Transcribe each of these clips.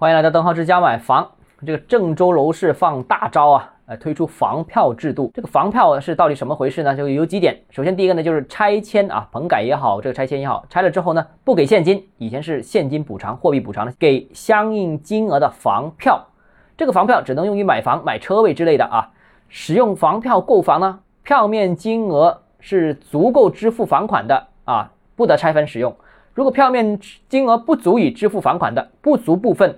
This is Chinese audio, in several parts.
欢迎来到邓浩之家买房。这个郑州楼市放大招啊，呃，推出房票制度。这个房票是到底什么回事呢？就有几点。首先，第一个呢就是拆迁啊，棚改也好，这个拆迁也好，拆了之后呢，不给现金，以前是现金补偿、货币补偿的，给相应金额的房票。这个房票只能用于买房、买车位之类的啊。使用房票购房呢，票面金额是足够支付房款的啊，不得拆分使用。如果票面金额不足以支付房款的不足部分，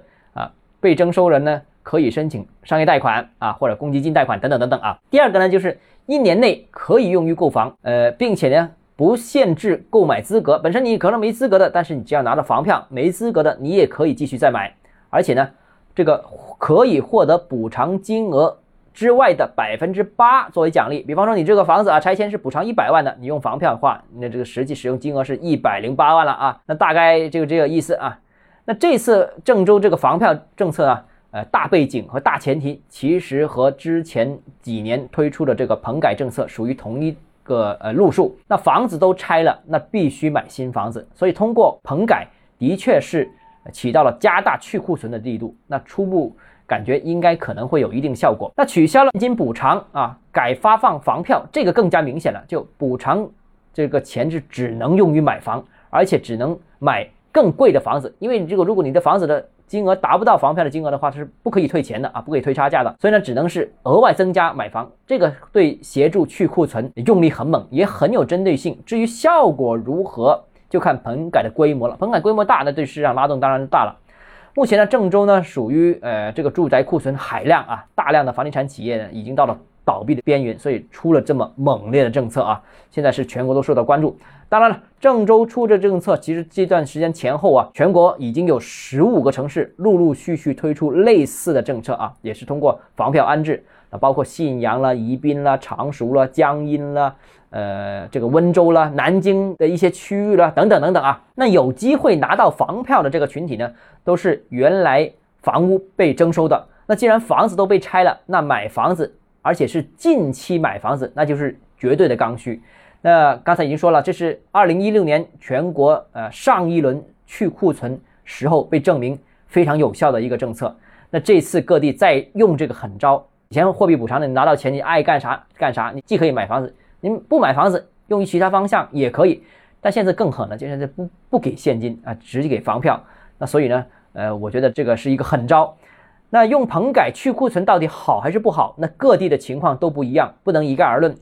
被征收人呢可以申请商业贷款啊，或者公积金贷款等等等等啊。第二个呢，就是一年内可以用于购房，呃，并且呢不限制购买资格，本身你可能没资格的，但是你只要拿到房票，没资格的你也可以继续再买，而且呢，这个可以获得补偿金额。之外的百分之八作为奖励，比方说你这个房子啊拆迁是补偿一百万的，你用房票的话，那这个实际使用金额是一百零八万了啊，那大概这个这个意思啊。那这次郑州这个房票政策啊，呃大背景和大前提其实和之前几年推出的这个棚改政策属于同一个呃路数。那房子都拆了，那必须买新房子，所以通过棚改的确是起到了加大去库存的力度。那初步。感觉应该可能会有一定效果。那取消了现金补偿啊，改发放房票，这个更加明显了。就补偿这个钱是只能用于买房，而且只能买更贵的房子。因为你这个，如果你的房子的金额达不到房票的金额的话，它是不可以退钱的啊，不可以退差价的。所以呢，只能是额外增加买房。这个对协助去库存用力很猛，也很有针对性。至于效果如何，就看棚改的规模了。棚改规模大，那对市场拉动当然大了。目前呢，郑州呢属于呃这个住宅库存海量啊，大量的房地产企业呢已经到了倒闭的边缘，所以出了这么猛烈的政策啊，现在是全国都受到关注。当然了，郑州出这政策，其实这段时间前后啊，全国已经有十五个城市陆陆续续推出类似的政策啊，也是通过房票安置。啊，包括信阳了、宜宾了、常熟了、江阴了，呃，这个温州了、南京的一些区域了，等等等等啊。那有机会拿到房票的这个群体呢，都是原来房屋被征收的。那既然房子都被拆了，那买房子，而且是近期买房子，那就是绝对的刚需。那刚才已经说了，这是二零一六年全国呃上一轮去库存时候被证明非常有效的一个政策。那这次各地再用这个狠招。以前货币补偿的，你拿到钱，你爱干啥干啥，你既可以买房子，你不买房子用于其他方向也可以。但现在更狠了，就现在不不给现金啊，直接给房票。那所以呢，呃，我觉得这个是一个狠招。那用棚改去库存到底好还是不好？那各地的情况都不一样，不能一概而论。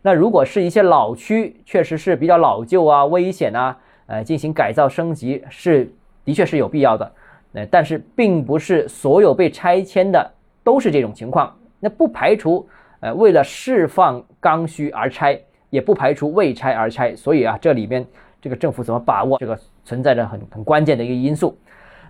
那如果是一些老区，确实是比较老旧啊、危险啊，呃，进行改造升级是的确是有必要的。呃，但是并不是所有被拆迁的都是这种情况。那不排除，呃，为了释放刚需而拆，也不排除为拆而拆，所以啊，这里边这个政府怎么把握，这个存在着很很关键的一个因素。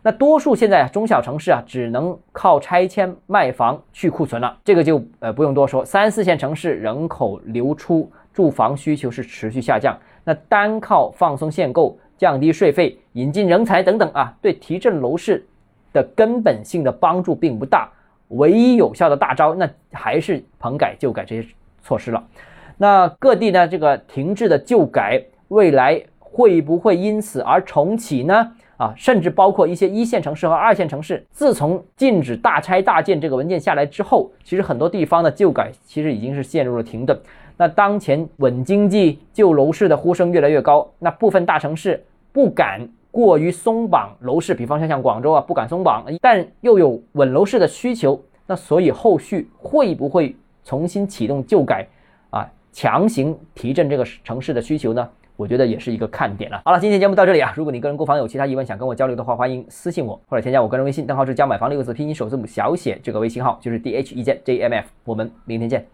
那多数现在中小城市啊，只能靠拆迁卖房去库存了，这个就呃不用多说。三四线城市人口流出，住房需求是持续下降，那单靠放松限购、降低税费、引进人才等等啊，对提振楼市的根本性的帮助并不大。唯一有效的大招，那还是棚改旧改这些措施了。那各地呢，这个停滞的旧改，未来会不会因此而重启呢？啊，甚至包括一些一线城市和二线城市，自从禁止大拆大建这个文件下来之后，其实很多地方的旧改其实已经是陷入了停顿。那当前稳经济、救楼市的呼声越来越高，那部分大城市不敢。过于松绑楼市，比方说像广州啊，不敢松绑，但又有稳楼市的需求，那所以后续会不会重新启动旧改啊，强行提振这个城市的需求呢？我觉得也是一个看点了。好了，今天节目到这里啊，如果你个人购房有其他疑问想跟我交流的话，欢迎私信我或者添加我个人微信，账号是加买房六个字拼音首字母小写这个微信号就是 D H E J J M F，我们明天见。